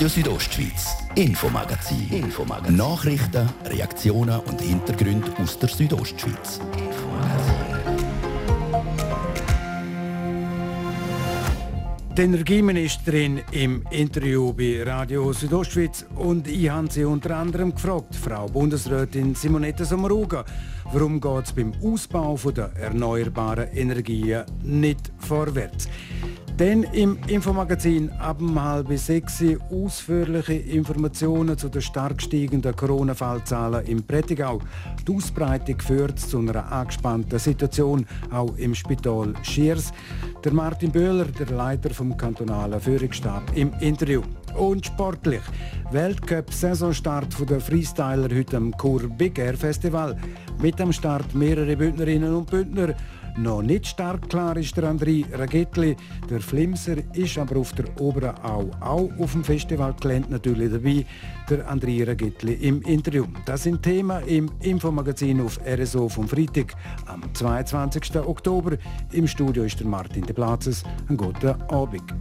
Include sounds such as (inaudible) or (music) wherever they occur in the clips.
Radio Südostschweiz, Infomagazin. Infomagazin. Nachrichten, Reaktionen und Hintergründe aus der Südostschweiz. Die Energieministerin im Interview bei Radio Südostschweiz und ich habe sie unter anderem gefragt, Frau Bundesrätin Simonetta Sommaruga, warum geht es beim Ausbau der erneuerbaren Energien nicht vorwärts? Dann im Infomagazin ab um halb sechs ausführliche Informationen zu den stark steigenden Corona-Fallzahlen im Prättigau. Die Ausbreitung führt zu einer angespannten Situation auch im Spital Schiers. Der Martin Böhler, der Leiter vom kantonalen Führungsstab, im Interview. Und sportlich. Weltcup-Saisonstart der Freestyler heute am Chur Big Air Festival. Mit am Start mehrere Bündnerinnen und Bündner. Noch nicht stark klar ist der André Ragetli. Der Flimser ist aber auf der oberen Au auch auf dem Festivalgelände natürlich dabei. Der André Ragetli im Interview. Das sind Themen im Infomagazin auf RSO vom Freitag am 22. Oktober. Im Studio ist der Martin de Platzes. Einen guten Abend.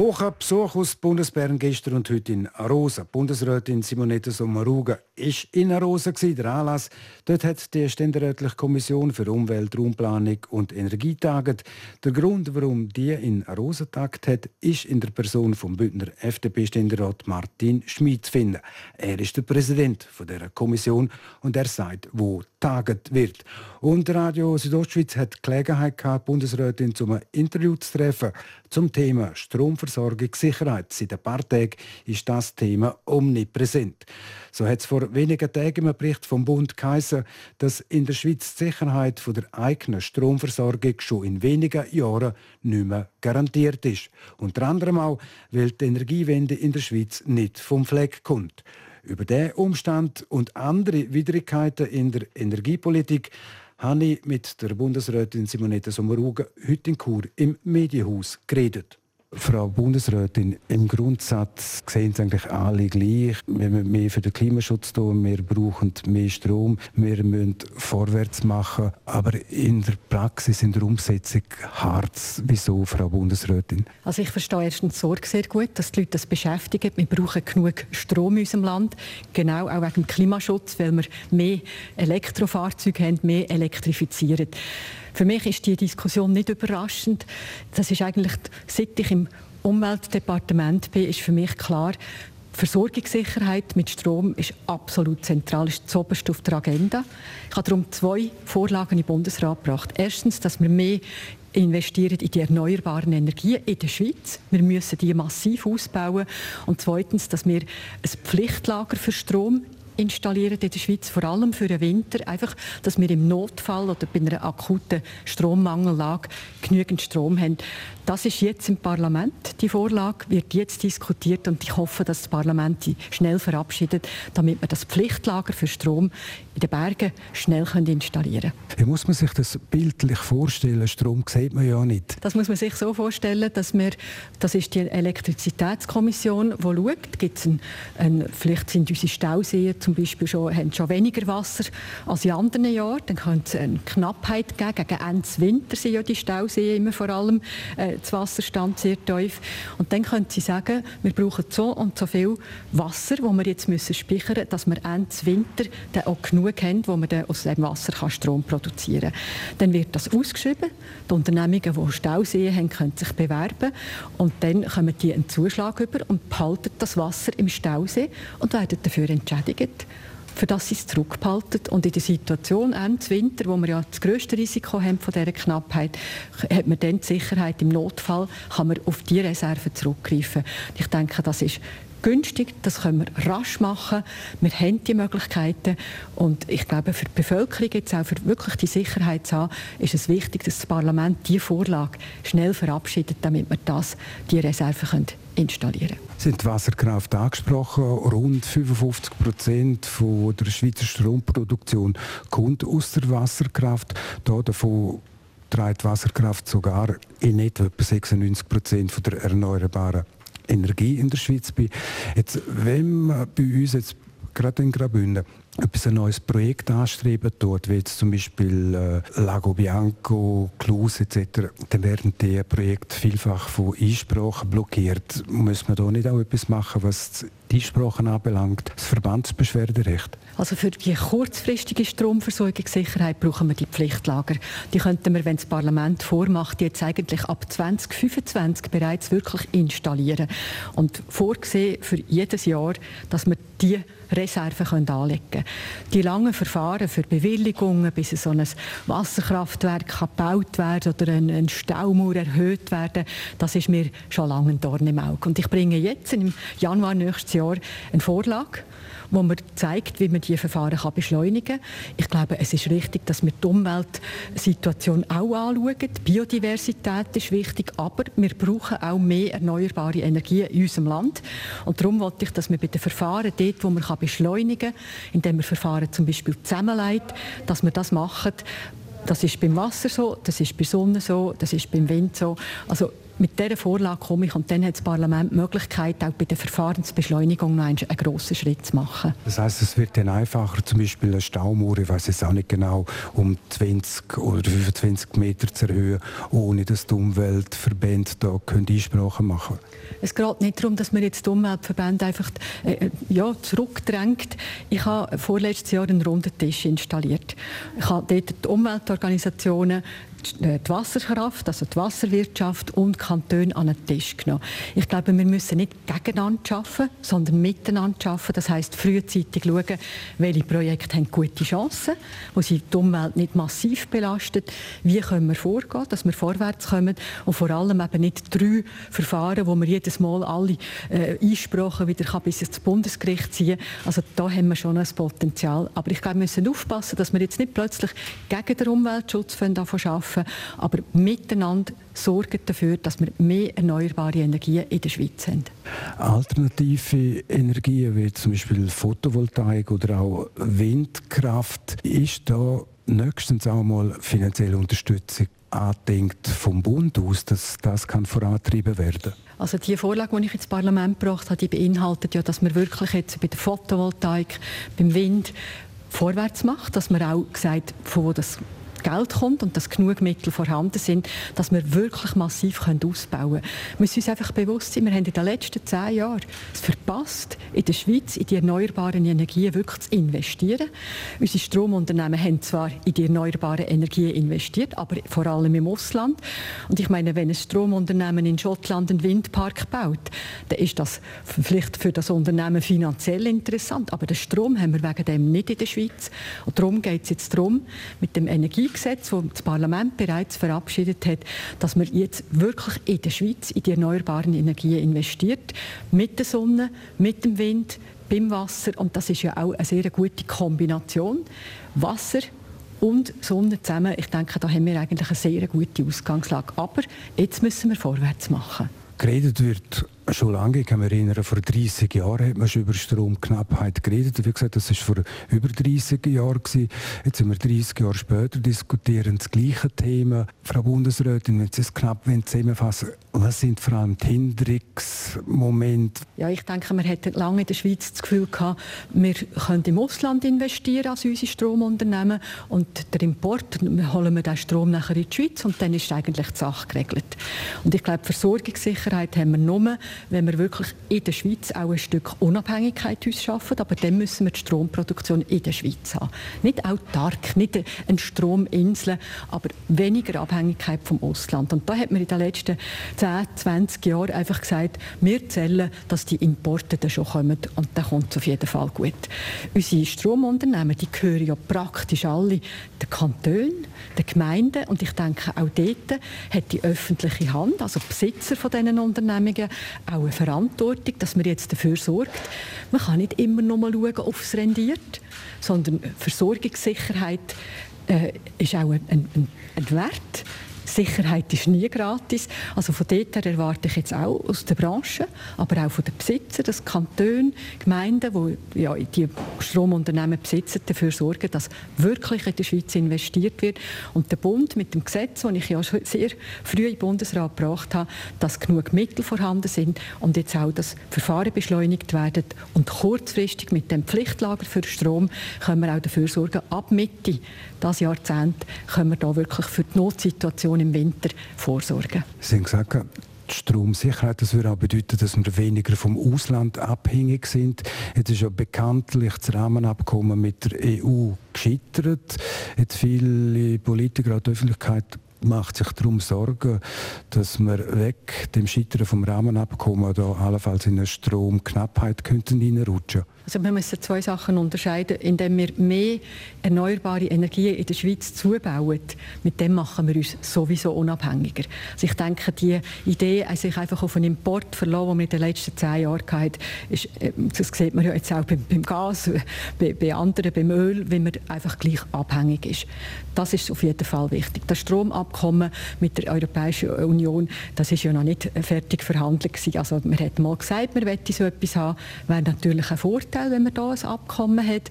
Hocher Besuch aus Bundesbern gestern und heute in Arosa. Bundesrätin Simonetta Sommaruga ist in Arosa der Anlass. Dort hat die Ständerätliche Kommission für Umwelt, Raumplanung und Energie taget. Der Grund, warum die in Arosa tagt hat, ist in der Person vom Bündner FDP-Ständerat Martin Schmid zu finden. Er ist der Präsident der Kommission und er sagt, wo taget wird. Und Radio Südostschweiz hat die Gelegenheit gehabt, Bundesrätin zum Interview zu treffen zum Thema Stromversorgungssicherheit. Seit ein paar Tagen ist das Thema omnipräsent. So hat es vor wenigen Tagen im Bericht vom Bund geheißen, dass in der Schweiz die Sicherheit der eigenen Stromversorgung schon in wenigen Jahren nicht mehr garantiert ist. Unter anderem auch, weil die Energiewende in der Schweiz nicht vom Fleck kommt. Über diesen Umstand und andere Widrigkeiten in der Energiepolitik habe ich mit der Bundesrätin Simonetta Sommaruga heute in Chur im Medienhaus geredet. Frau Bundesrätin, im Grundsatz sehen Sie eigentlich alle gleich. Wir müssen mehr für den Klimaschutz tun, wir brauchen mehr Strom, wir müssen vorwärts machen. Aber in der Praxis, in der Umsetzung hart. Wieso, Frau Bundesrätin? Also ich verstehe erstens die Sorge sehr gut, dass die Leute das beschäftigen. Wir brauchen genug Strom in unserem Land, genau auch wegen dem Klimaschutz, weil wir mehr Elektrofahrzeuge haben, mehr elektrifizieren. Für mich ist die Diskussion nicht überraschend. Das ist eigentlich, seit ich im Umweltdepartement bin, ist für mich klar, Versorgungssicherheit mit Strom ist absolut zentral, ist zuoberst auf der Agenda. Ich habe darum zwei Vorlagen im Bundesrat gebracht. Erstens, dass wir mehr investieren in die erneuerbaren Energien in der Schweiz. Wir müssen die massiv ausbauen. Und zweitens, dass wir ein Pflichtlager für Strom installieren in der Schweiz, vor allem für den Winter, einfach, dass wir im Notfall oder bei einer akuten Strommangellage genügend Strom haben. Das ist jetzt im Parlament. Die Vorlage wird jetzt diskutiert und ich hoffe, dass das Parlament die schnell verabschiedet, damit wir das Pflichtlager für Strom in den Bergen schnell installieren können. Wie muss man sich das bildlich vorstellen? Strom sieht man ja nicht. Das muss man sich so vorstellen, dass wir, das ist die Elektrizitätskommission, die schaut, gibt's ein, ein, vielleicht sind unsere Stauseen zum Beispiel schon, haben schon weniger Wasser als in anderen Jahren, dann könnte es eine Knappheit geben. Gegen Ende Winter sind ja die Stauseen immer vor allem äh, das Wasserstand sehr tief. Und dann können Sie sagen, wir brauchen so und so viel Wasser, das wir jetzt müssen speichern, dass wir Ende Winter dann auch genug haben, wo wir dann aus dem Wasser Strom produzieren kann. Dann wird das ausgeschrieben. Die Unternehmungen, die Stauseen haben, können sich bewerben und dann kommen die einen Zuschlag über und behalten das Wasser im Stausee und werden dafür entschädigt für das sie es zurückbehalten. Und in der Situation Ende Winter, wo wir ja das grösste Risiko haben von dieser Knappheit, hat man dann die Sicherheit im Notfall, kann man auf die Reserven zurückgreifen. Ich denke, das ist günstig, das können wir rasch machen. Wir haben die Möglichkeiten und ich glaube, für die Bevölkerung, jetzt auch für wirklich die Sicherheit zu haben, ist es wichtig, dass das Parlament diese Vorlage schnell verabschiedet, damit wir das, die Reserven können installieren sind die Wasserkraft angesprochen. Rund 55 Prozent der Schweizer Stromproduktion kommt aus der Wasserkraft. Da davon trägt Wasserkraft sogar in etwa 96 Prozent der erneuerbaren Energie in der Schweiz bei. Jetzt, wenn man bei uns jetzt gerade in Graubünden etwas ein neues Projekt anstreben, dort wie jetzt zum Beispiel äh, Lago Bianco, Klus etc., dann werden die Projekte vielfach von Einsprachen blockiert. Muss man da nicht auch etwas machen, was die Einsprachen anbelangt, das Verbandsbeschwerderecht? Also für die kurzfristige Stromversorgungssicherheit brauchen wir die Pflichtlager. Die könnten wir, wenn das Parlament vormacht, jetzt eigentlich ab 2025 bereits wirklich installieren und vorgesehen für jedes Jahr, dass wir die Reserven anlegen können. Die langen Verfahren für Bewilligungen, bis so ein Wasserkraftwerk gebaut werden oder ein Staumauer erhöht werden, das ist mir schon lange ein Dorn im Auge. Und ich bringe jetzt im Januar nächstes Jahr eine Vorlage wo man zeigt, wie man diese Verfahren kann beschleunigen kann. Ich glaube, es ist richtig, dass wir die Umweltsituation auch anschauen. Die Biodiversität ist wichtig, aber wir brauchen auch mehr erneuerbare Energie in unserem Land. Und darum wollte ich, dass wir bei den Verfahren dort, wo man beschleunigen kann, indem wir Verfahren zum Beispiel zusammenlegt, dass wir das machen, das ist beim Wasser so, das ist bei Sonne so, das ist beim Wind so. Also mit dieser Vorlage komme ich und dann hat das Parlament die Möglichkeit, auch bei der Verfahrensbeschleunigung noch einen, grossen Schritt zu machen. Das heißt, es wird dann einfacher, zum Beispiel eine Staumauer, ich weiß es auch nicht genau, um 20 oder 25 Meter zu erhöhen, ohne dass die Umweltverbände da Einsprachen machen können. Es geht nicht darum, dass man jetzt die Umweltverbände einfach äh, äh, ja, zurückdrängt. Ich habe vorletztes Jahr einen runden Tisch installiert. Ich habe dort die Umweltorganisationen, äh, die Wasserkraft, also die Wasserwirtschaft und Kantone an den Tisch genommen. Ich glaube, wir müssen nicht gegeneinander arbeiten, sondern miteinander arbeiten. Das heißt, frühzeitig schauen, welche Projekte haben gute Chancen, wo sie die Umwelt nicht massiv belastet. Wie können wir vorgehen, dass wir vorwärts kommen und vor allem eben nicht drei Verfahren, wo wir jedes Mal alle äh, Einsprachen wieder kann bis ins Bundesgericht ziehen. Also da haben wir schon ein Potenzial. Aber ich glaube, wir müssen aufpassen, dass wir jetzt nicht plötzlich gegen den Umweltschutz arbeiten aber miteinander sorgen dafür, dass wir mehr erneuerbare Energien in der Schweiz haben. Alternative Energien wie zum Beispiel Photovoltaik oder auch Windkraft, ist da nächstens auch mal finanzielle Unterstützung andenkt vom Bund aus, dass das kann vorantrieben werden? Also die Vorlage, die ich ins Parlament gebracht habe, die beinhaltet ja, dass wir wirklich jetzt bei der Photovoltaik, beim Wind vorwärts macht, dass man auch gesagt, von wo das Geld kommt und dass genug Mittel vorhanden sind, dass wir wirklich massiv ausbauen können. Wir müssen uns einfach bewusst sein, wir haben in den letzten zehn Jahren es verpasst, in der Schweiz in die erneuerbaren Energien wirklich zu investieren. Unsere Stromunternehmen haben zwar in die erneuerbaren Energien investiert, aber vor allem im Ausland. Und ich meine, wenn ein Stromunternehmen in Schottland einen Windpark baut, dann ist das vielleicht für das Unternehmen finanziell interessant, aber den Strom haben wir wegen dem nicht in der Schweiz. Und darum geht es jetzt darum, mit dem Energie Energiegesetz, das das Parlament bereits verabschiedet hat, dass man jetzt wirklich in der Schweiz in die erneuerbaren Energien investiert. Mit der Sonne, mit dem Wind, beim Wasser. Und das ist ja auch eine sehr gute Kombination. Wasser und Sonne zusammen. Ich denke, da haben wir eigentlich eine sehr gute Ausgangslage. Aber jetzt müssen wir vorwärts machen. Geredet wird schon lange, ich kann mich erinnern, vor 30 Jahren hat man schon über Stromknappheit geredet. Wie gesagt, das war vor über 30 Jahren. Gewesen. Jetzt sind wir 30 Jahre später, diskutieren das gleiche Thema. Frau Bundesrätin, wenn Sie es knapp zusammenfassen was sind vor allem die Hinderungsmomente? Ja, ich denke, wir hatten lange in der Schweiz das Gefühl gehabt, wir können im Ausland investieren als unsere Stromunternehmen und der Import, holen wir den Strom nachher in die Schweiz und dann ist eigentlich die Sache geregelt. Und ich glaube, Versorgungssicherheit haben wir nur, wenn wir wirklich in der Schweiz auch ein Stück Unabhängigkeit uns schaffen, aber dann müssen wir die Stromproduktion in der Schweiz haben. Nicht autark, nicht eine Strominsel, aber weniger Abhängigkeit vom Ausland. Und da hat man in den letzten 10, 20 Jahren einfach gesagt, wir zählen, dass die Importe dann schon kommen und dann kommt es auf jeden Fall gut. Unsere Stromunternehmen, die gehören ja praktisch alle den Kantonen, den Gemeinden und ich denke, auch dort hat die öffentliche Hand, also Besitzer von diesen Unternehmungen, auch eine Verantwortung, dass man jetzt dafür sorgt. Man kann nicht immer nur mal schauen, ob es rendiert, sondern Versorgungssicherheit äh, ist auch ein, ein, ein Wert Sicherheit ist nie gratis. Also von dort her erwarte ich jetzt auch aus der Branche, aber auch von den Besitzern, dass Kantone, Gemeinden, die ja, die Stromunternehmen besitzen, dafür sorgen, dass wirklich in der Schweiz investiert wird. Und der Bund mit dem Gesetz, das ich ja schon sehr früh im Bundesrat gebracht habe, dass genug Mittel vorhanden sind und jetzt auch das Verfahren beschleunigt werden und kurzfristig mit dem Pflichtlager für Strom können wir auch dafür sorgen, ab Mitte das Jahrzehnt können wir da wirklich für die Notsituation im Winter vorsorgen. Sie haben gesagt, die Stromsicherheit, das würde auch bedeuten, dass wir weniger vom Ausland abhängig sind. Jetzt ist ja bekanntlich das Rahmenabkommen mit der EU gescheitert. Jetzt viele Politiker, auch die Öffentlichkeit macht sich darum Sorgen, dass wir weg dem Scheitern vom Rahmenabkommen da allenfalls in eine Stromknappheit könnten hineinrutschen könnten. Also wir müssen zwei Sachen unterscheiden. Indem wir mehr erneuerbare Energien in der Schweiz zubauen, mit dem machen wir uns sowieso unabhängiger. Also ich denke, die Idee, sich einfach auf einen Import verlassen, den wir in den letzten zehn Jahren hatten, ist, äh, das sieht man ja jetzt auch beim, beim Gas, bei, bei, anderen, beim Öl, wie man einfach gleich abhängig ist. Das ist auf jeden Fall wichtig. Das Stromabkommen mit der Europäischen Union, das ist ja noch nicht fertig verhandelt gewesen. Also man hat mal gesagt, man möchte so etwas haben, wäre natürlich ein Vorteil Vorteil, wenn man da ein Abkommen hat.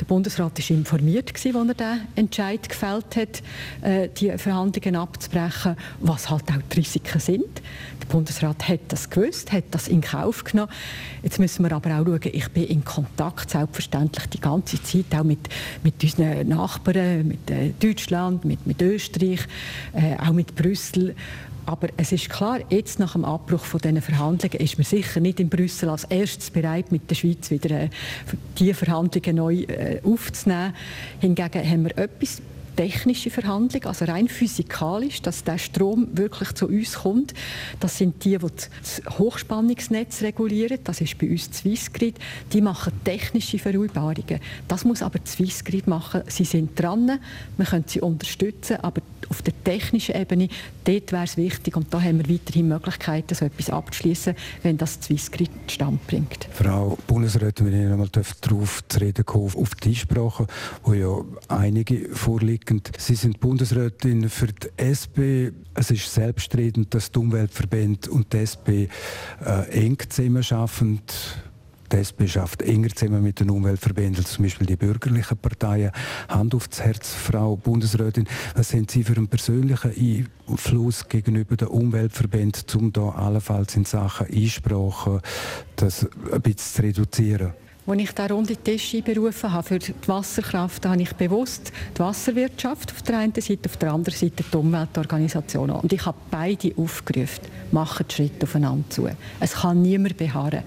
Der Bundesrat war informiert, als er den Entscheid gefällt hat, äh, die Verhandlungen abzubrechen, was halt auch die Risiken sind. Der Bundesrat hat das gewusst, hat das in Kauf genommen. Jetzt müssen wir aber auch schauen, ich bin in Kontakt selbstverständlich die ganze Zeit auch mit, mit unseren Nachbarn, mit äh, Deutschland, mit, mit Österreich, äh, auch mit Brüssel aber es ist klar, jetzt nach dem Abbruch von diesen Verhandlungen ist man sicher nicht in Brüssel als erstes bereit, mit der Schweiz wieder äh, die Verhandlungen neu äh, aufzunehmen. Hingegen haben wir etwas technische Verhandlung, also rein physikalisch, dass der Strom wirklich zu uns kommt. Das sind die, die das Hochspannungsnetz regulieren. Das ist bei uns Swissgrid. Die machen technische Vereinbarungen. Das muss aber Swissgrid machen. Sie sind dran, wir können sie unterstützen, aber auf der technischen Ebene, dort wäre es wichtig und da haben wir weiterhin Möglichkeiten, so etwas abzuschließen, wenn das Swissgrid Stand bringt. Frau Bundesrätin, wenn ich noch einmal darauf zu reden kommen, auf die Einsprache, wo ja einige vorliegen. Sie sind Bundesrätin für die SP. Es ist selbstredend, dass die Umweltverbände und die SP äh, eng zusammenarbeiten die SP schafft enger zusammen mit den Umweltverbänden, zum Beispiel die bürgerlichen Parteien. Hand aufs Herz, Frau Bundesrätin, was haben Sie für einen persönlichen Einfluss gegenüber den Umweltverbänden, um da allenfalls in Sachen Einsprache das ein bisschen zu reduzieren? Als ich den runden Tisch einberufen habe für die Wasserkraft, habe ich bewusst die Wasserwirtschaft auf der einen Seite, auf der anderen Seite die Umweltorganisationen. Und ich habe beide aufgerufen, machen Schritt aufeinander zu. Es kann niemand beharren.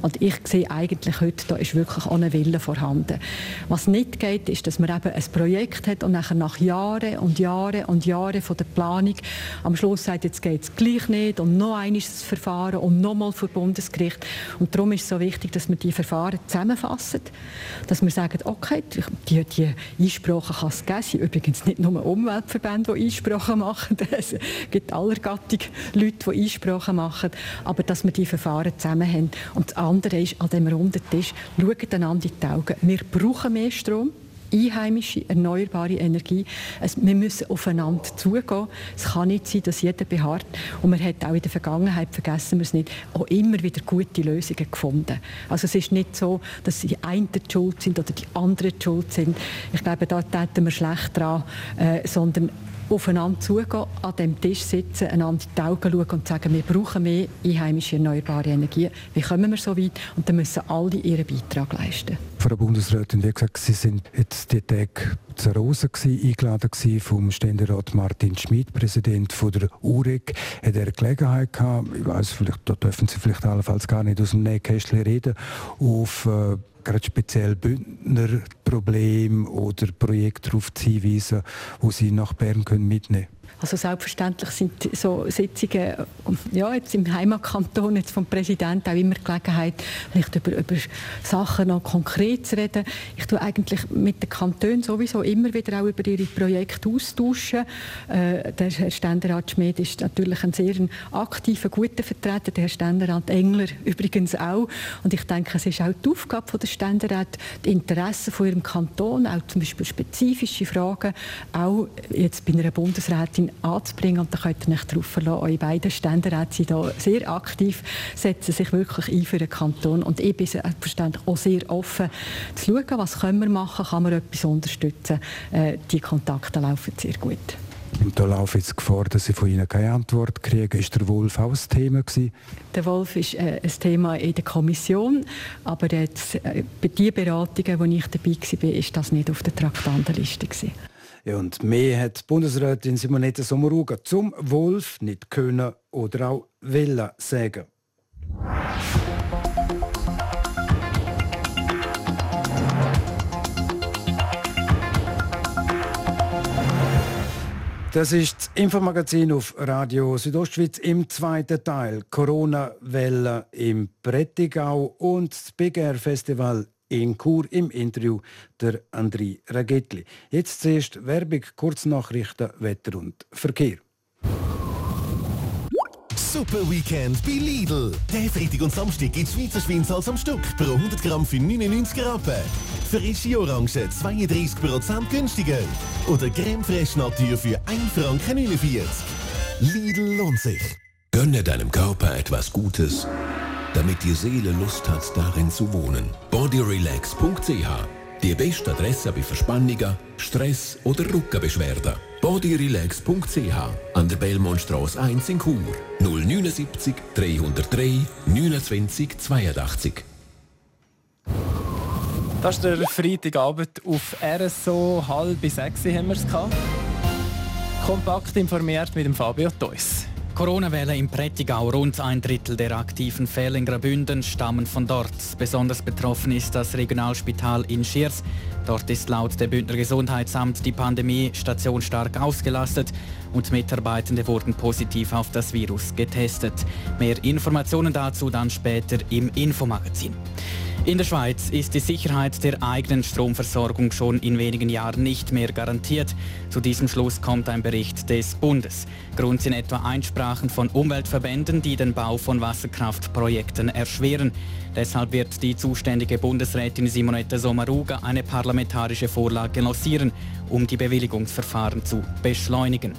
Und ich sehe eigentlich heute, da ist wirklich ohne Wille vorhanden. Was nicht geht, ist, dass man eben ein Projekt hat und nachher nach Jahren und Jahren und Jahren von der Planung am Schluss sagt, jetzt geht es gleich nicht und noch das Verfahren und nochmal vor Bundesgericht. Und darum ist es so wichtig, dass man die Verfahren zusammenfassen, dass wir sagen, okay, die, die Einsprachen kann es geben. Sind übrigens nicht nur Umweltverbände, die Einsprachen machen. (laughs) Es gibt aller Gattung Leute, die Einsprachen machen. Aber dass wir die Verfahren zusammen haben. Und das andere ist, an dem runden Tisch, schauen einander in die Augen. Wir brauchen mehr Strom einheimische, erneuerbare Energie. Es, wir müssen aufeinander zugehen. Es kann nicht sein, dass jeder beharrt. Und man hat auch in der Vergangenheit, vergessen wir es nicht, auch immer wieder gute Lösungen gefunden. Also es ist nicht so, dass die einen die schuld sind oder die anderen die schuld sind. Ich glaube, da täten wir schlecht dran, äh, sondern aufeinander zugehen, an dem Tisch sitzen, einander in die Augen schauen und sagen, wir brauchen mehr einheimische erneuerbare Energie. Wie kommen wir so weit? Und dann müssen alle ihren Beitrag leisten. Frau Bundesrätin, wie gesagt, Sie sind jetzt die Tage zu Rosen eingeladen vom Ständerat Martin Schmid, Präsident von der UREG. Hat er Gelegenheit gehabt, ich weiß vielleicht, da dürfen Sie vielleicht allenfalls gar nicht aus dem Nähkästchen reden, auf äh, gerade speziell Bündner Probleme oder Projekte darauf hinweisen, wo Sie nach Bern mitnehmen können? Also selbstverständlich sind so Sitzungen ja, jetzt im Heimatkanton jetzt vom Präsidenten auch immer Gelegenheit, vielleicht über, über Sachen noch konkret zu reden. Ich tue eigentlich mit den Kantonen sowieso immer wieder auch über ihre Projekte austauschen. Äh, der Herr Ständerat Schmid ist natürlich ein sehr aktiver, guter Vertreter, der Herr Ständerat Engler (laughs) übrigens auch. Und ich denke, es ist auch die Aufgabe der Ständerat, die Interessen von ihrem Kanton, auch zum Beispiel spezifische Fragen, auch jetzt bei einer Bundesrätin anzubringen. Und da könnt ihr euch darauf verlassen, eure beiden Ständeräte sind da sehr aktiv, setzen sich wirklich ein für den Kanton. Und ich bin selbstverständlich auch sehr offen zu schauen, was können wir machen, kann man etwas unterstützen. Äh, die Kontakte laufen sehr gut. Und da laufe jetzt Gefahr, dass ich von Ihnen keine Antwort kriege. Ist der Wolf auch ein Thema gewesen? Der Wolf ist äh, ein Thema in der Kommission, aber jetzt, äh, bei den Beratungen, wo ich dabei war, ist das nicht auf der Traktandenliste gewesen. Ja, und mehr hat Bundesrätin Simonetta Sommaruga zum Wolf nicht können oder auch wollen sagen. Das ist das Infomagazin auf Radio Südostschweiz im zweiten Teil. Corona-Welle im Prättigau und das Big Air Festival in Chur im Interview der André Ragetli. Jetzt zuerst Werbung, Kurznachrichten, Wetter und Verkehr. Super Weekend bei Lidl. Der Freitag und Samstag gibt Schweizer Schweinsals am Stück pro 100 Gramm für 99 Rappen. Frische Orange 32% günstiger. Oder Creme Fraiche Natur für 1 Franken 49. Lidl lohnt sich. Gönne deinem Körper etwas Gutes, damit die Seele Lust hat, darin zu wohnen. bodyrelax.ch Die beste Adresse bei Verspannungen, Stress oder Rückenbeschwerden bodyrelax.ch an der Belmontstrasse 1 in Chur 079 303 29 82. Das ist der Freitagabend auf RSO halb bis sechs haben wir es Kompakt informiert mit dem Fabio Theus. Corona-Welle im Prättigau. Rund ein Drittel der aktiven Fälle in Graubünden stammen von dort. Besonders betroffen ist das Regionalspital in Schiers. Dort ist laut dem Bündner Gesundheitsamt die Pandemiestation stark ausgelastet und Mitarbeitende wurden positiv auf das Virus getestet. Mehr Informationen dazu dann später im Infomagazin. In der Schweiz ist die Sicherheit der eigenen Stromversorgung schon in wenigen Jahren nicht mehr garantiert. Zu diesem Schluss kommt ein Bericht des Bundes. Grund sind etwa Einsprachen von Umweltverbänden, die den Bau von Wasserkraftprojekten erschweren. Deshalb wird die zuständige Bundesrätin Simonetta Sommaruga eine parlamentarische Vorlage lancieren, um die Bewilligungsverfahren zu beschleunigen.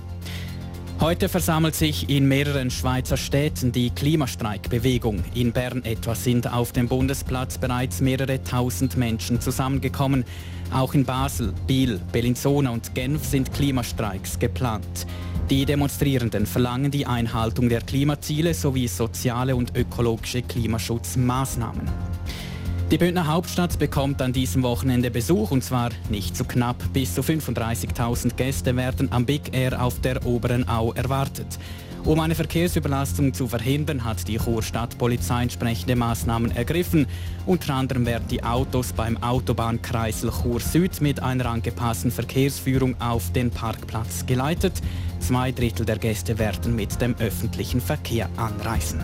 Heute versammelt sich in mehreren Schweizer Städten die Klimastreikbewegung. In Bern etwa sind auf dem Bundesplatz bereits mehrere tausend Menschen zusammengekommen. Auch in Basel, Biel, Bellinzona und Genf sind Klimastreiks geplant. Die Demonstrierenden verlangen die Einhaltung der Klimaziele sowie soziale und ökologische Klimaschutzmaßnahmen. Die Bündner Hauptstadt bekommt an diesem Wochenende Besuch und zwar nicht zu knapp. Bis zu 35.000 Gäste werden am Big Air auf der Oberen Au erwartet. Um eine Verkehrsüberlastung zu verhindern, hat die Churstadtpolizei entsprechende Maßnahmen ergriffen. Unter anderem werden die Autos beim Autobahnkreisel Chur Süd mit einer angepassten Verkehrsführung auf den Parkplatz geleitet. Zwei Drittel der Gäste werden mit dem öffentlichen Verkehr anreisen.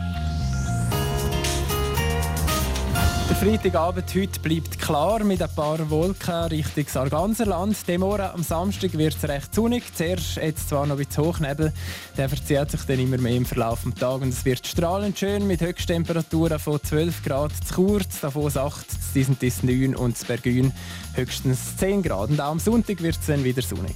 Der Freitagabend heute bleibt klar mit ein paar Wolken Richtung Sarganserland. Dem am Samstag wird es recht sonnig. Zuerst jetzt zwar noch ein bisschen Hochnebel, der verzieht sich dann immer mehr im Verlauf des Tages. Und es wird strahlend schön mit Höchsttemperaturen von 12 Grad zu Chur, davon 8, zu Disentis 9 und zu Bergün höchstens 10 Grad. Und auch am Sonntag wird es dann wieder sonnig.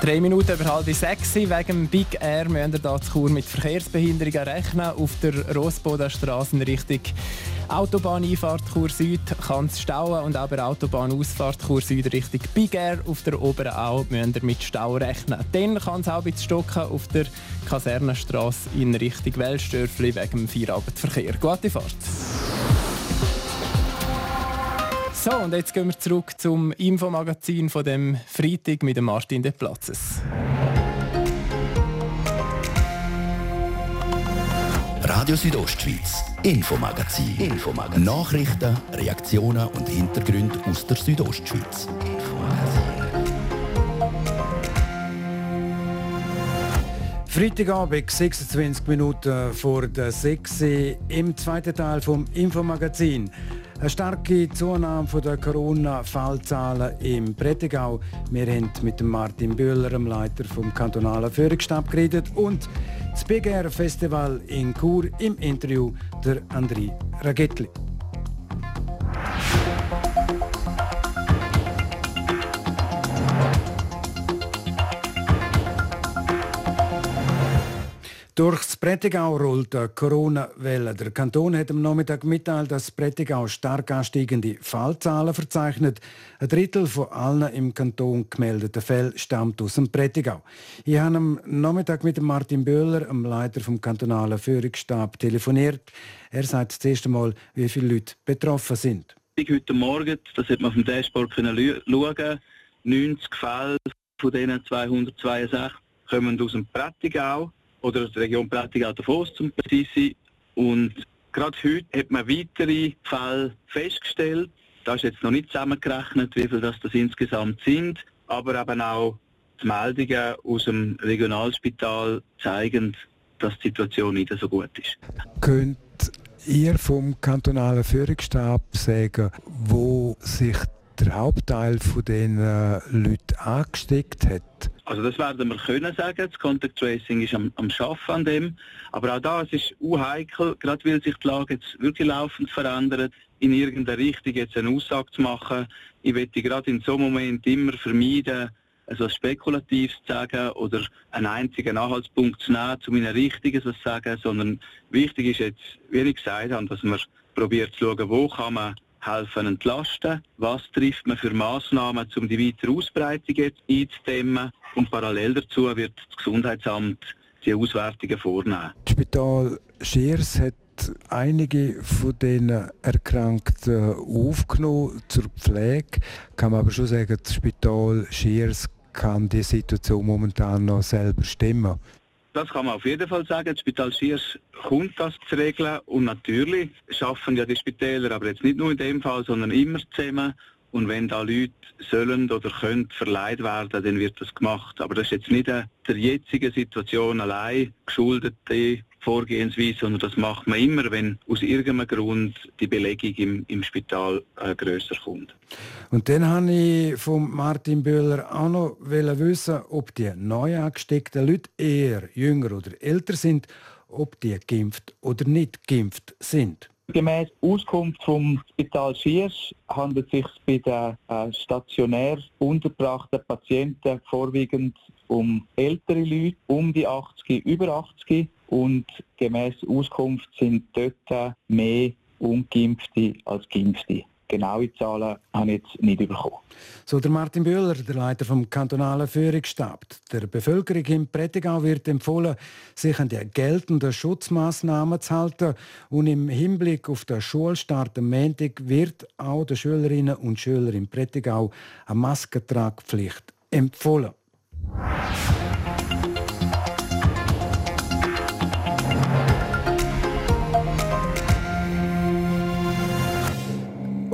Drei Minuten über halb sechs. Wegen Big Air müssen wir hier Chur mit Verkehrsbehinderungen rechnen. Auf der Rossbodenstraße in Richtung Autobahneinfahrt Chur Süd kann es stauen und auch bei Autobahnausfahrt Chur Süd Richtung Big Air auf der oberen Au müssen wir mit Stau rechnen. Dann kann es auch ein stocken auf der Kasernenstraße in Richtung Wellstörfli wegen dem Feierabendverkehr. Gute Fahrt! So, und jetzt gehen wir zurück zum Infomagazin von dem Freitag mit dem Martin de Platzes. Radio Südostschweiz, Infomagazin. Infomagazin. Nachrichten, Reaktionen und Hintergründe aus der Südostschweiz. Freitagabend, 26 Minuten vor der 6 im zweiten Teil vom Infomagazin. Eine starke Zunahme der Corona-Fallzahlen im Prättigau. Wir haben mit Martin Bühler, dem Leiter vom kantonalen Führungsstab, geredet und das BGR Festival in Chur im Interview der André Ragetli. Durchs Prättigau rollt die Corona-Welle. Der Kanton hat am Nachmittag mitteilt, dass Prättigau stark ansteigende Fallzahlen verzeichnet. Ein Drittel von allen im Kanton gemeldeten Fällen stammt aus dem Prättigau. Ich habe am Nachmittag mit Martin Böhler, dem Leiter vom kantonalen Führungsstab, telefoniert. Er sagt das erste Mal, wie viele Leute betroffen sind. Heute Morgen, das hat man auf dem Dashboard schauen, 90 Fälle von diesen 262 kommen aus dem Prättigau oder die Region Prättigau-Davos zum präzise Und gerade heute hat man weitere Fälle festgestellt. Da ist jetzt noch nicht zusammengerechnet, wie viele das, das insgesamt sind, aber eben auch die Meldungen aus dem Regionalspital zeigen, dass die Situation nicht so gut ist. Könnt ihr vom kantonalen Führungsstab sagen, wo sich der Hauptteil von den Leuten angesteckt hat? Also das werden wir können sagen. Das Contact Tracing ist am, am Schaffen an dem. Aber auch da, es ist unheikel, gerade weil sich die Lage jetzt wirklich laufend verändert, in irgendeiner Richtung jetzt eine Aussage zu machen. Ich möchte gerade in so einem Moment immer vermeiden, etwas Spekulatives zu sagen oder einen einzigen Anhaltspunkt zu nehmen, zu meiner Richtigen zu sagen, sondern wichtig ist jetzt, wie ich gesagt habe, dass man probiert zu schauen, wo kann man helfen entlasten, was trifft man für Massnahmen, um die weitere Ausbreitung einzudämmen und parallel dazu wird das Gesundheitsamt die Auswertungen vornehmen. Das Spital Schiers hat einige von den Erkrankten aufgenommen zur Pflege. Kann man aber schon sagen, das Spital Schiers kann die Situation momentan noch selber stimmen. Das kann man auf jeden Fall sagen. Das Spital Schiers kommt das zu regeln und natürlich schaffen ja die Spitäler, aber jetzt nicht nur in dem Fall, sondern immer zusammen und wenn da Leute sollen oder können verleiht werden, dann wird das gemacht. Aber das ist jetzt nicht der jetzigen Situation allein geschuldete Vorgehensweise, sondern das macht man immer, wenn aus irgendeinem Grund die Belegung im, im Spital äh, grösser kommt. Und dann habe ich von Martin Böhler auch noch wissen, ob die neu angesteckten Leute eher jünger oder älter sind, ob die geimpft oder nicht geimpft sind. Gemäß Auskunft vom Spital Schiers handelt es sich bei den äh, stationär unterbrachten Patienten vorwiegend um ältere Leute, um die 80, über 80 und gemäß Auskunft sind dort mehr Ungeimpfte als Geimpfte. Genaue Zahlen habe ich jetzt nicht bekommen. So der Martin Bühler, der Leiter vom kantonalen Führungsstab. Der Bevölkerung im Prättigau wird empfohlen, sich an die geltenden Schutzmaßnahmen zu halten. Und im Hinblick auf den Schulstart am Montag wird auch den Schülerinnen und Schülern im Prättigau eine Maskentragpflicht empfohlen.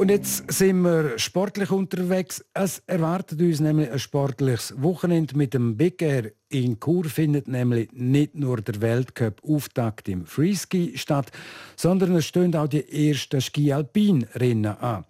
Und jetzt sind wir sportlich unterwegs. Es erwartet uns nämlich ein sportliches Wochenende mit dem Big Air in Chur findet nämlich nicht nur der Weltcup-Auftakt im Freeski statt, sondern es stehen auch die ersten Ski-Alpin-Rennen an.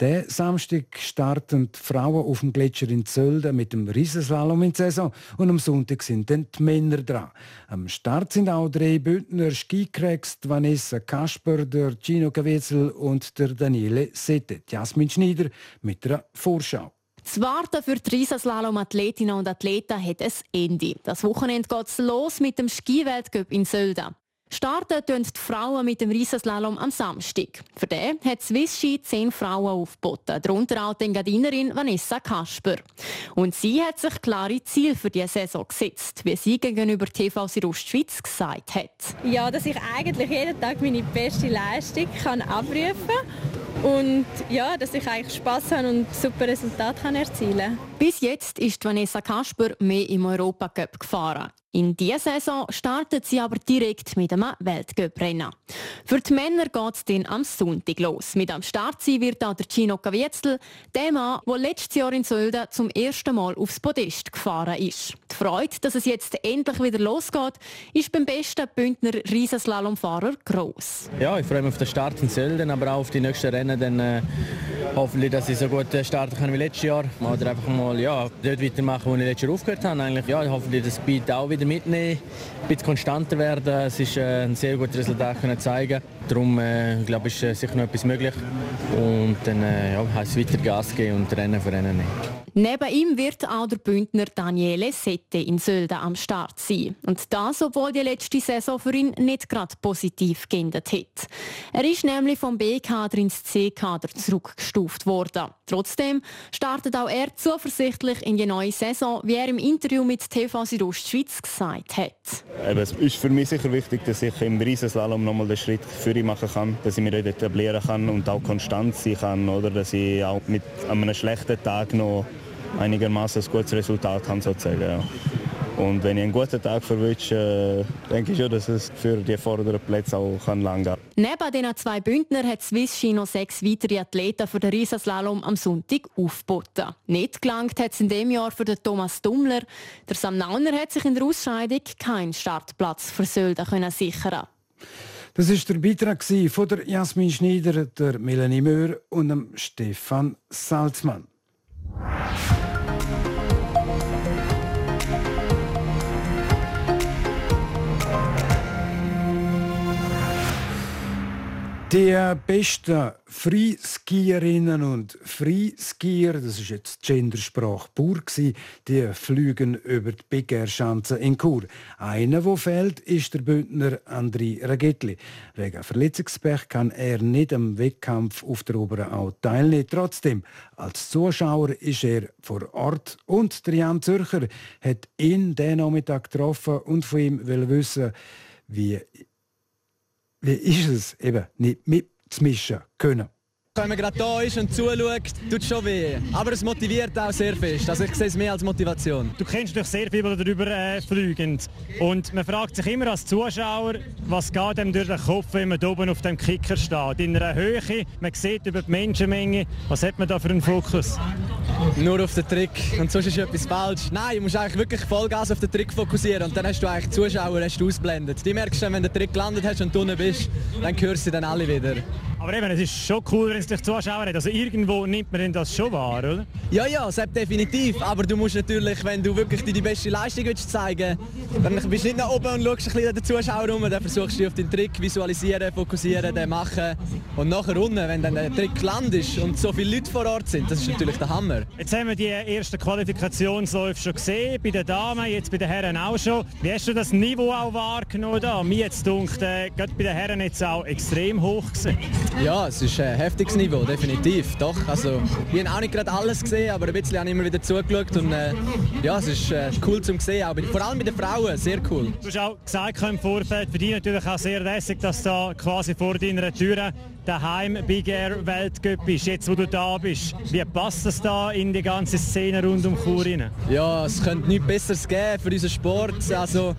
Der Samstag starten die Frauen auf dem Gletscher in Zölden mit dem Riesenslalom in Saison und am Sonntag sind dann die Männer dran. Am Start sind auch drei Bündner Skicracks, Vanessa Kasper, der Gino Caviezel und der Daniele Sette. Jasmin Schneider mit einer Vorschau. Das Warten für die Riesenslalom-Athletinnen und Athleten hat ein Ende. Das Wochenende geht es los mit dem Skiweltcup in Sölden. Starten tun die Frauen mit dem Riesenslalom am Samstag. Für den hat Swiss Ski zehn Frauen aufgeboten, darunter auch die Engadinerin Vanessa Kasper. Und sie hat sich klare Ziele für diese Saison gesetzt, wie sie gegenüber TV Südostschweiz gesagt hat. Ja, dass ich eigentlich jeden Tag meine beste Leistung kann abrufen kann und ja, dass ich eigentlich Spaß habe und super Resultate kann erzielen Bis jetzt ist Vanessa Kasper mehr im Europacup gefahren. In dieser Saison startet sie aber direkt mit einem Weltcup-Rennen. Für die Männer geht es dann am Sonntag los. Mit am Start sein wird auch der Gino Caviezel, der Mann, der letztes Jahr in Sölden zum ersten Mal aufs Podest gefahren ist. Die Freude, dass es jetzt endlich wieder losgeht, ist beim besten Bündner Riesenslalomfahrer gross. Ja, ich freue mich auf den Start in Sölden, aber auch auf die nächsten Rennen. Dann äh, hoffentlich, dass ich so gut starten kann wie letztes Jahr. Oder einfach mal ja, dort weitermachen, wo ich letztes Jahr aufgehört habe. Eigentlich, ja, hoffentlich das Speed auch wieder mitnehmen, ein bisschen konstanter werden. Es ist äh, ein sehr gutes Resultat können zeigen. Darum äh, glaube ich, ist äh, sicher noch etwas möglich. Und dann äh, ja, heißt es weiter Gas geben und Rennen für Rennen nehmen. Neben ihm wird auch der Bündner Daniele Sette in Sölden am Start sein. Und das, obwohl die letzte Saison für ihn nicht gerade positiv geendet hat. Er ist nämlich vom B-Kader ins C-Kader zurückgestuft worden. Trotzdem startet auch er zuversichtlich in die neue Saison, wie er im Interview mit TV Südostschweiz gesagt hat. Es ist für mich sicher wichtig, dass ich im Riesenslalom nochmal den Schritt für ihn machen kann, dass ich mich dort etablieren kann und auch konstant sein kann, oder dass ich auch mit einem schlechten Tag noch einigermaßen ein gutes Resultat haben sozusagen. Ja. Und wenn ich einen guten Tag verwünsche, äh, denke ich schon, dass es für die vorderen Plätze auch kann lang gehen Neben den zwei Bündner hat Swiss Ski noch sechs weitere Athleten für den Riesenslalom am Sonntag aufgeboten. Nicht gelangt hat es in dem Jahr für den Thomas Dummler. Der Sam Nauner hat sich in der Ausscheidung keinen Startplatz für Sölden sichern. Das ist der Beitrag von der Jasmin Schneider, der Melanie Möhr und dem Stefan Salzmann. Die besten Freeskierinnen und Freeskier, das ist jetzt Gendersprache pur die fliegen über die Big Air Schanze in Chur. Einer, der fehlt, ist der Bündner André Ragetli. Wegen Verletzungspech kann er nicht am Wettkampf auf der Oberen Au teilnehmen. Trotzdem, als Zuschauer ist er vor Ort und der Jan Zürcher hat ihn den Nachmittag getroffen und von ihm will wissen, wie wie ist es eben, nicht mitzumischen können? Wenn man gerade da ist und zuschaut, tut es schon weh. Aber es motiviert auch sehr fest. Also ich sehe es mehr als Motivation. Du kennst doch sehr viele, die darüber äh, fliegen. Und man fragt sich immer als Zuschauer, was geht einem durch den Kopf, wenn man oben auf dem Kicker steht. In einer Höhe, man sieht über die Menschenmenge. Was hat man da für einen Fokus? Nur auf den Trick. Und sonst ist etwas falsch. Nein, du musst eigentlich wirklich Vollgas auf den Trick fokussieren. Und dann hast du eigentlich die Zuschauer hast du ausblendet. Die merkst du, wenn den Trick gelandet hast und du unten bist, dann hörst du dann alle wieder. Aber eben, es ist schon cool, wenn es dich Zuschauer hat. Also irgendwo nimmt man das schon wahr, oder? Ja, ja, das definitiv. Aber du musst natürlich, wenn du wirklich die beste Leistung willst zeigen willst, dann bist du nicht nach oben und schaust ein bisschen den Zuschauer rum. Dann versuchst du auf den Trick visualisieren, fokussieren, den machen. Und nachher unten, wenn dann der Trick landet und so viele Leute vor Ort sind, das ist natürlich der Hammer. Jetzt haben wir die ersten Qualifikationsläufe schon gesehen, bei den Damen, jetzt bei den Herren auch schon. Wie hast du das Niveau auch wahrgenommen? Da? Mir jetzt dunkt, äh, gerade bei den Herren jetzt auch extrem hoch gewesen. Ja, es ist ein heftiges Niveau, definitiv. Doch, also, ich habe auch nicht gerade alles gesehen, aber ein bisschen habe immer wieder zugeschaut und äh, ja, es ist äh, cool zum sehen, aber vor allem bei den Frauen sehr cool. Du hast auch gesagt im Vorfeld, für dich natürlich auch sehr lässig, dass da quasi vor deiner Tür daheim Big Air Weltcup ist, jetzt wo du da bist. Wie passt das da in die ganze Szene rund um Chur rein? Ja, es könnte nichts Besseres geben für unseren Sport. Also,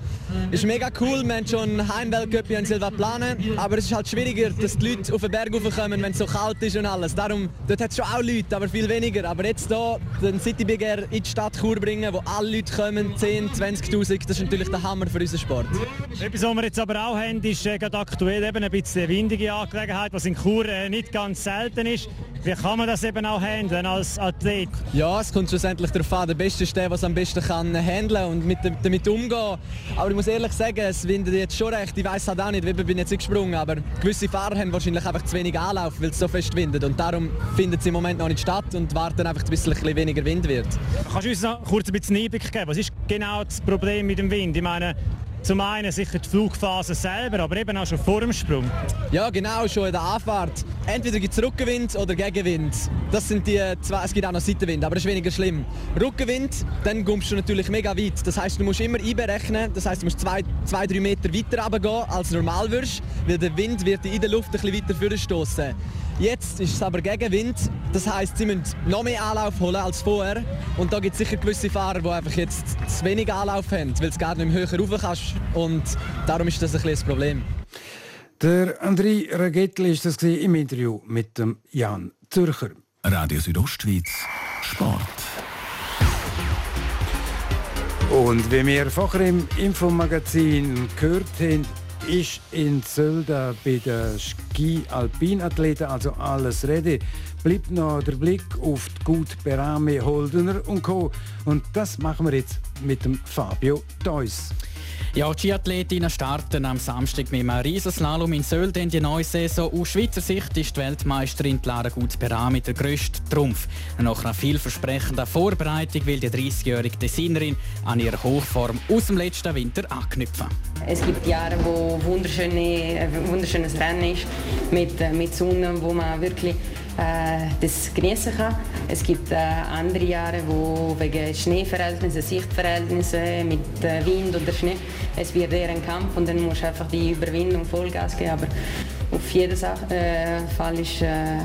ist mega cool, wir haben schon Heim-Weltcup in Silva planen, aber es ist halt schwieriger, dass die Leute auf den Berg raufkommen, wenn es so kalt ist und alles. Darum, dort hat es schon auch Leute, aber viel weniger. Aber jetzt hier den City Big Air in die Stadt Chur bringen, wo alle Leute kommen, 10, 20'000, das ist natürlich der Hammer für unseren Sport. Etwas, was wir jetzt aber auch haben, ist äh, aktuell eben ein bisschen windige Angelegenheit, was in Chur äh, nicht ganz selten ist. Wie kann man das eben auch handeln als Athlet? Ja, es kommt schlussendlich darauf an. Der Beste ist der, der am besten kann handeln und mit, damit umgehen. Aber ich muss ehrlich sagen, es windet jetzt schon recht. Ich weiß halt auch nicht, wie bin ich jetzt gesprungen, aber gewisse Fahrer haben wahrscheinlich einfach zu wenig Anlauf, weil es so fest windet. Und darum findet es im Moment noch nicht statt und warten einfach, bis es ein bisschen weniger Wind wird. Kannst du uns noch kurz ein bisschen Einblick geben? Was ist genau das Problem mit dem Wind? Ich meine, zum einen sicher die Flugphase selber, aber eben auch schon vor dem Sprung. Ja, genau, schon in der Anfahrt. Entweder gibt es Rückenwind oder Gegenwind. Das sind die zwei, es gibt auch noch Seitenwind, aber das ist weniger schlimm. Rückenwind, dann kommst du natürlich mega weit. Das heißt, du musst immer einberechnen, das heißt, du musst zwei, zwei drei Meter weiter runtergehen, als normal würdest, weil der Wind wird in der Luft ein bisschen weiter vorstoßen. Jetzt ist es aber Gegenwind, das heißt, sie müssen noch mehr Anlauf holen als vorher. Und da gibt es sicher gewisse Fahrer, die einfach jetzt zu wenig Anlauf haben, weil es gar nicht mehr höher rauf kannst. Und darum ist das ein bisschen das Problem. Der André Ragetli ist das im Interview mit dem Jan Zürcher. Radio Südostschweiz, Sport. Und wie wir vorher im Infomagazin gehört haben, ist in Zölda bei den Ski-Alpin-Athleten also alles ready. Bleibt noch der Blick auf die Gut Berame, Holdener und Co. Und das machen wir jetzt mit dem Fabio Deuss. Ja, die Skiathletinnen starten am Samstag mit einem Riesenslalom in Sölden in die neue Saison. Aus Schweizer Sicht ist die Weltmeisterin Lara Gutbera mit der grössten Trumpf. Nach einer vielversprechenden Vorbereitung will die 30-jährige Designerin an ihrer Hochform aus dem letzten Winter anknüpfen. Es gibt Jahre, wo wunderschöne, ein äh, wunderschönes Rennen ist, mit, äh, mit Sonne, wo man wirklich äh, das genießen kann. Es gibt äh, andere Jahre, wo wegen Schneeverhältnissen, Sichtverhältnissen mit äh, Wind oder Schnee, es wird eher ein Kampf und dann musst du einfach die Überwindung Vollgas geben. Aber auf jeden äh, Fall ist, äh,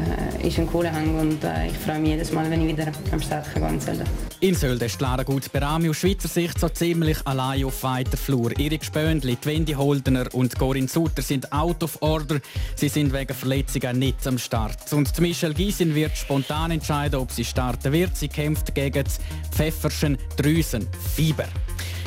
ist ein cooler Hang und äh, ich freue mich jedes Mal, wenn ich wieder am Start gehen kann. In Sölden ist Lara Berami aus Schweizer Sicht so ziemlich allein auf weiter Flur. Erik Spöndli, Wendy Holdener und Corinne Sutter sind out of order. Sie sind wegen Verletzungen nicht am Start. Und Michelle Gysin wird spontan entscheiden, ob sie starten wird. Sie kämpft gegen das Pfefferschen Drüsenfieber.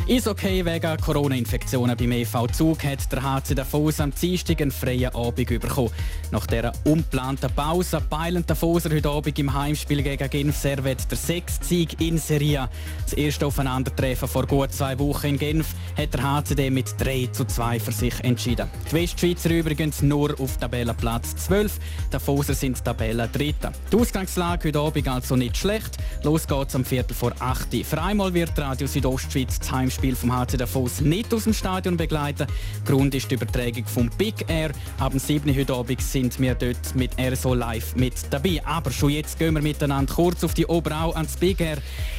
Ist okay wegen Corona-Infektionen beim EV Zug hat der HC Davos am Dienstag einen freien Abend bekommen. Nach dieser unplanten Pause peilen Davoser heute Abend im Heimspiel gegen Genf Servet der sechste Sieg in Serie. Das erste Aufeinandertreffen vor gut zwei Wochen in Genf hat der HCD mit 3 zu 2 für sich entschieden. Die Westschweizer übrigens nur auf Tabellenplatz 12. Davoser sind Tabellen Dritter. Die Ausgangslage heute Abend also nicht schlecht. Los geht's am Viertel vor 8 Uhr. Für einmal wird Radio Südostschweiz das Heimspiel Spiel vom HC Davos nicht aus dem Stadion begleiten. Grund ist die Übertragung vom Big Air. Ab 7. heute Abend sind wir dort mit RSO Live mit dabei. Aber schon jetzt gehen wir miteinander kurz auf die Oberau ans Big Air.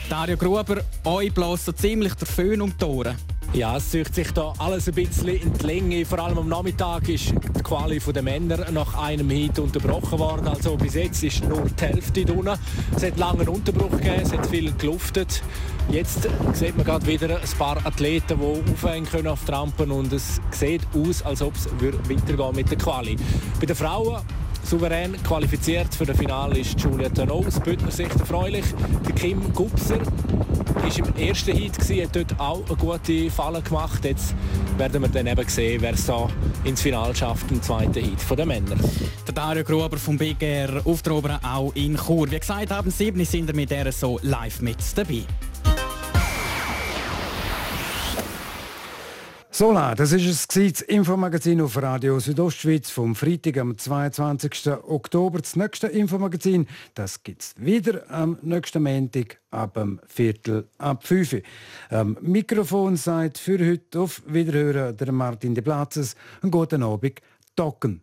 Dario Gruber, euch bläst ziemlich der Föhn um die Ohren. Ja, es zieht sich da alles ein bisschen in die Länge. Vor allem am Nachmittag ist die Quali der Männer nach einem Hit unterbrochen worden. Also bis jetzt ist nur die Hälfte drin. Es hat langen Unterbruch gegeben, es hat viel geluftet. Jetzt sieht man gerade wieder ein paar Athleten, die aufhängen können auf die Rampen und es sieht aus, als ob es weitergehen mit der Quali. Bei den Frauen souverän qualifiziert für das Finale ist Julia Tano aus Bündner Sicht erfreulich. Der Kim Gubser ist im ersten Heat gewesen, hat dort auch eine gute Falle gemacht. Jetzt werden wir dann eben sehen, wer es da ins Finale schafft im zweiten Heat von den Männern. Der Dario Gruber vom Big Air auf der Oberen auch in Chur. Wie gesagt, haben sieben sind wir mit der so live mit dabei. Sola, das ist es das Infomagazin auf Radio Südostschweiz vom Freitag am 22. Oktober. Das nächste Infomagazin, das gibt es wieder am nächsten Montag ab dem Viertel ab 5 Am Mikrofon sagt für heute auf Wiederhören der Martin de Platzes. Einen guten Abend, Docken.